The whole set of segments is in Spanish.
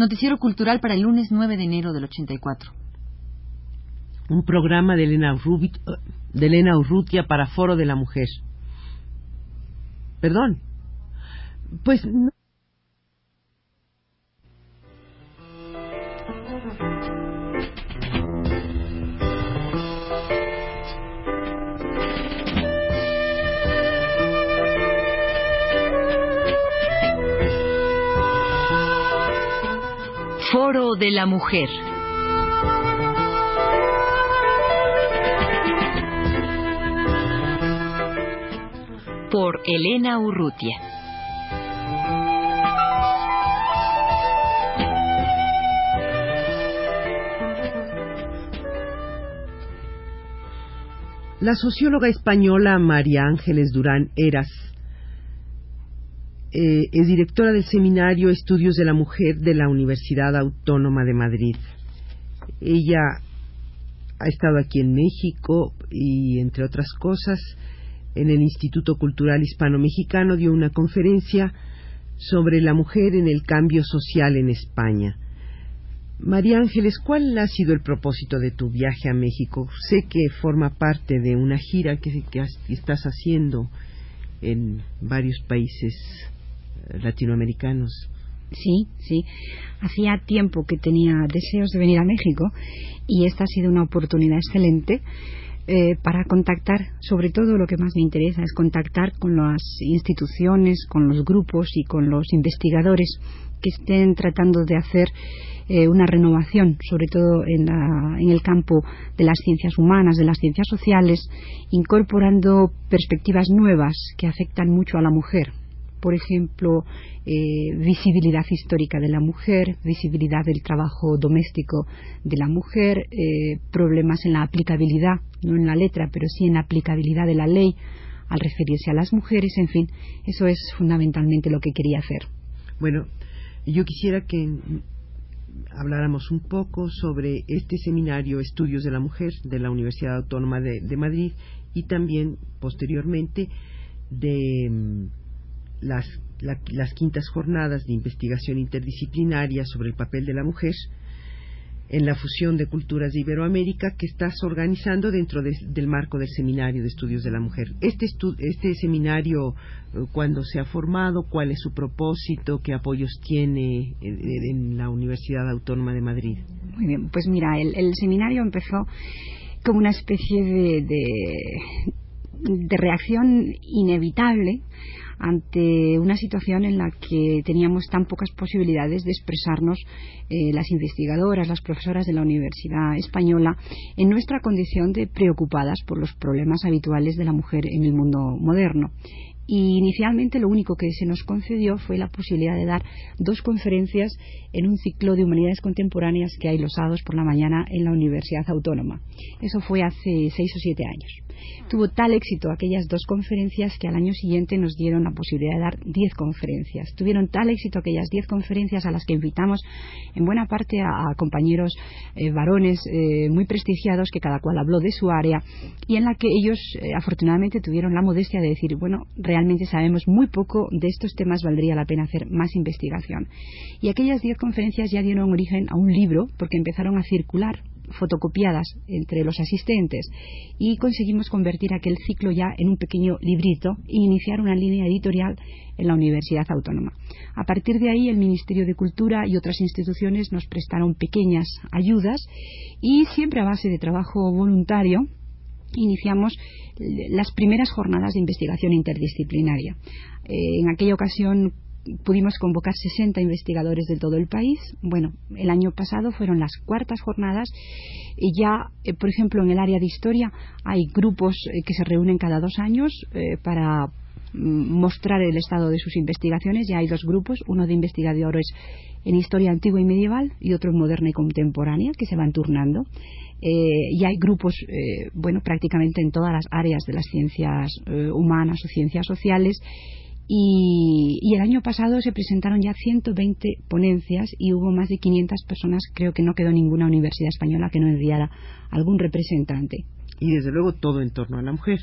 Noticiero cultural para el lunes 9 de enero del 84. Un programa de Elena, de Elena Urrutia para Foro de la Mujer. Perdón. Pues. De la Mujer. Por Elena Urrutia. La socióloga española María Ángeles Durán Eras eh, es directora del Seminario Estudios de la Mujer de la Universidad Autónoma de Madrid. Ella ha estado aquí en México y, entre otras cosas, en el Instituto Cultural Hispano-Mexicano dio una conferencia sobre la mujer en el cambio social en España. María Ángeles, ¿cuál ha sido el propósito de tu viaje a México? Sé que forma parte de una gira que, que estás haciendo en varios países latinoamericanos. Sí, sí. Hacía tiempo que tenía deseos de venir a México y esta ha sido una oportunidad excelente eh, para contactar, sobre todo lo que más me interesa es contactar con las instituciones, con los grupos y con los investigadores que estén tratando de hacer eh, una renovación, sobre todo en, en, el campo de las ciencias humanas, de las ciencias sociales, incorporando perspectivas nuevas que afectan mucho a la mujer, por ejemplo, eh, visibilidad histórica de la mujer, visibilidad del trabajo doméstico de la mujer, eh, problemas en la aplicabilidad, no en la letra, pero sí en la aplicabilidad de la ley al referirse a las mujeres, en fin, eso es fundamentalmente lo que quería hacer. Bueno, yo quisiera que habláramos un poco sobre este seminario Estudios de la Mujer de la Universidad Autónoma de Madrid y también posteriormente de las, las quintas jornadas de investigación interdisciplinaria sobre el papel de la mujer en la fusión de culturas de Iberoamérica que estás organizando dentro del marco del Seminario de Estudios de la Mujer. Este, este seminario, eh, ¿cuándo se ha formado? ¿Cuál es su propósito? ¿Qué apoyos tiene en, la Universidad Autónoma de Madrid? Muy bien, pues mira, el, seminario empezó como una especie de reacción inevitable ante una situación en la que teníamos tan pocas posibilidades de expresarnos eh, las investigadoras, las profesoras de la Universidad Española, en nuestra condición de preocupadas por los problemas habituales de la mujer en el mundo moderno. Y inicialmente lo único que se nos concedió fue la posibilidad de dar dos conferencias en un ciclo de humanidades contemporáneas que hay los sábados por la mañana en la Universidad Autónoma. Eso fue hace seis o siete años. Tuvo tal éxito aquellas dos conferencias que al año siguiente nos dieron la posibilidad de dar diez conferencias. Tuvieron tal éxito aquellas diez conferencias a las que invitamos en buena parte a, compañeros eh, varones eh, muy prestigiados que cada cual habló de su área y en la que ellos eh, afortunadamente tuvieron la modestia de decir, bueno, realmente sabemos muy poco de estos temas, valdría la pena hacer más investigación. Y aquellas diez conferencias ya dieron origen a un libro porque empezaron a circular fotocopiadas entre los asistentes y conseguimos convertir aquel ciclo ya en un pequeño librito e iniciar una línea editorial en la Universidad Autónoma. A partir de ahí, el Ministerio de Cultura y otras instituciones nos prestaron pequeñas ayudas y siempre a base de trabajo voluntario iniciamos las primeras jornadas de investigación interdisciplinaria. Eh, en aquella ocasión pudimos convocar 60 investigadores de todo el país. Bueno, el año pasado fueron las cuartas jornadas y ya, eh, por ejemplo, en el área de historia hay grupos eh, que se reúnen cada dos años eh, para mm, mostrar el estado de sus investigaciones. Ya hay dos grupos, uno de investigadores en historia antigua y medieval y otro en moderna y contemporánea, que se van turnando. y hay grupos, bueno, prácticamente en todas las áreas de las ciencias humanas o ciencias sociales y, el año pasado se presentaron ya 120 ponencias y hubo más de 500 personas. Creo que no quedó ninguna universidad española que no enviara algún representante. Y desde luego todo en torno a la mujer.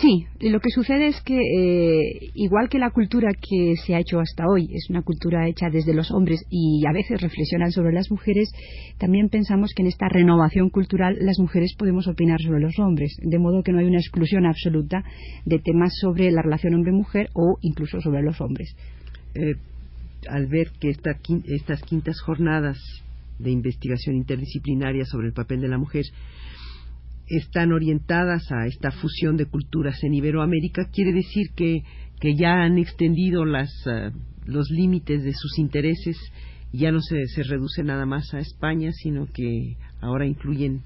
Sí, lo que sucede es que eh, igual que la cultura que se ha hecho hasta hoy es una cultura hecha desde los hombres y a veces reflexionan sobre las mujeres, también pensamos que en esta renovación cultural las mujeres podemos opinar sobre los hombres, de modo que no hay una exclusión absoluta de temas sobre la relación hombre-mujer o incluso sobre los hombres. Eh, al ver que estas quintas jornadas de investigación interdisciplinaria sobre el papel de la mujer están orientadas a esta fusión de culturas en Iberoamérica, quiere decir que, que ya han extendido las, eh, los límites de sus intereses, ya no se, se reduce nada más a España, sino que ahora incluyen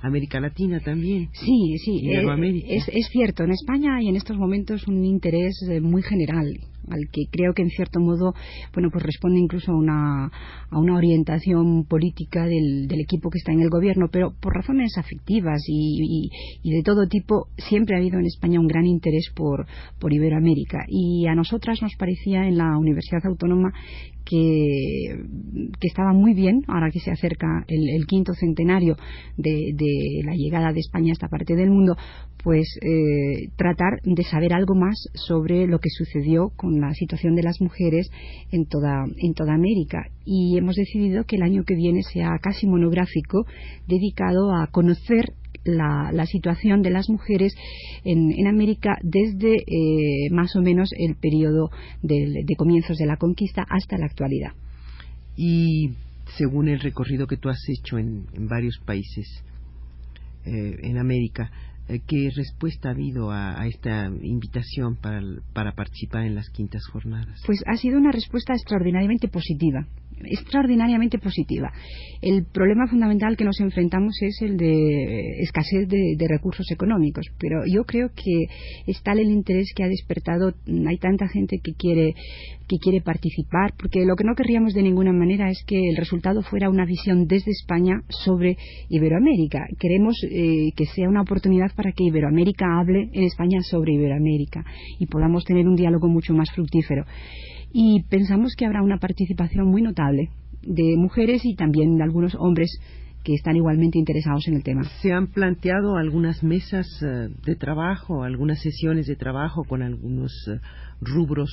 América Latina también. Sí, sí, eh, es, es, cierto. En España hay en estos momentos un interés eh, muy general al que creo que en cierto modo bueno pues responde incluso a una, a una orientación política del, del, equipo que está en el gobierno pero por razones afectivas y, y, de todo tipo siempre ha habido en España un gran interés por, por Iberoamérica. Y a nosotras nos parecía en la Universidad Autónoma que, que, estaba muy bien, ahora que se acerca el, el quinto centenario de, de, la llegada de España a esta parte del mundo, pues eh, tratar de saber algo más sobre lo que sucedió con la situación de las mujeres en toda, en toda América. Y hemos decidido que el año que viene sea casi monográfico dedicado a conocer la, situación de las mujeres en, América desde eh, más o menos el periodo de, comienzos de la conquista hasta la actualidad. Y según el recorrido que tú has hecho en, varios países eh, en América, ¿Qué respuesta ha habido a, esta invitación para, para, participar en las quintas jornadas? Pues ha sido una respuesta extraordinariamente positiva, extraordinariamente positiva. El problema fundamental que nos enfrentamos es el de escasez de, recursos económicos, pero yo creo que es tal el interés que ha despertado, hay tanta gente que quiere que quiere participar, porque lo que no querríamos de ninguna manera es que el resultado fuera una visión desde España sobre Iberoamérica. Queremos eh, que sea una oportunidad para que Iberoamérica hable en España sobre Iberoamérica y podamos tener un diálogo mucho más fructífero. Y pensamos que habrá una participación muy notable de mujeres y también de algunos hombres que están igualmente interesados en el tema. ¿Se han planteado algunas mesas eh, de trabajo, algunas sesiones de trabajo con algunos eh, rubros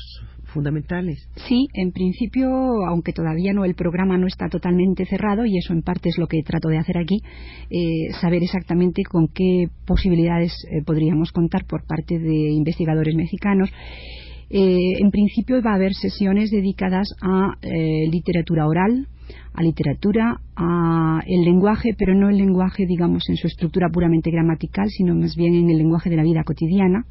fundamentales? Sí, en principio, aunque todavía no el programa no está totalmente cerrado y eso en parte es lo que trato de hacer aquí, eh, saber exactamente con qué posibilidades podríamos contar por parte de investigadores mexicanos. En principio va a haber sesiones dedicadas a literatura oral, a literatura, a el lenguaje, pero no el lenguaje, digamos, en su estructura puramente gramatical, sino más bien en el lenguaje de la vida cotidiana.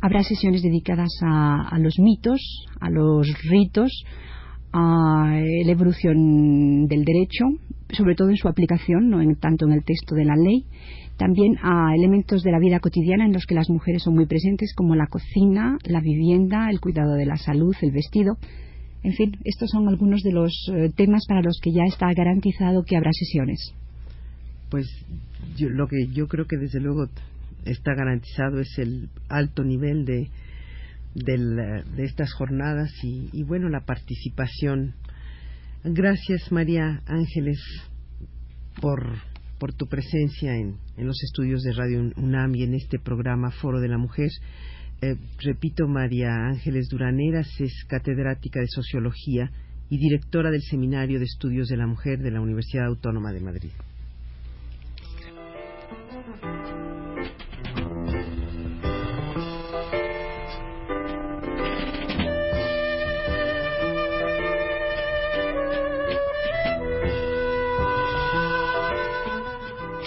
Habrá sesiones dedicadas a, los mitos, a los ritos, a la evolución del derecho, sobre todo en su aplicación, no en, tanto en el texto de la ley, también a elementos de la vida cotidiana en los que las mujeres son muy presentes, como la cocina, la vivienda, el cuidado de la salud, el vestido, en fin, estos son algunos de los eh, temas para los que ya está garantizado que habrá sesiones. Pues lo que yo creo que desde luego está garantizado es el alto nivel de, de estas jornadas y, bueno, la participación. Gracias, María Ángeles, por, por tu presencia en, en los estudios de Radio UNAM y en este programa Foro de la Mujer. Eh, repito, María Ángeles Duraneras es catedrática de Sociología y directora del Seminario de Estudios de la Mujer de la Universidad Autónoma de Madrid.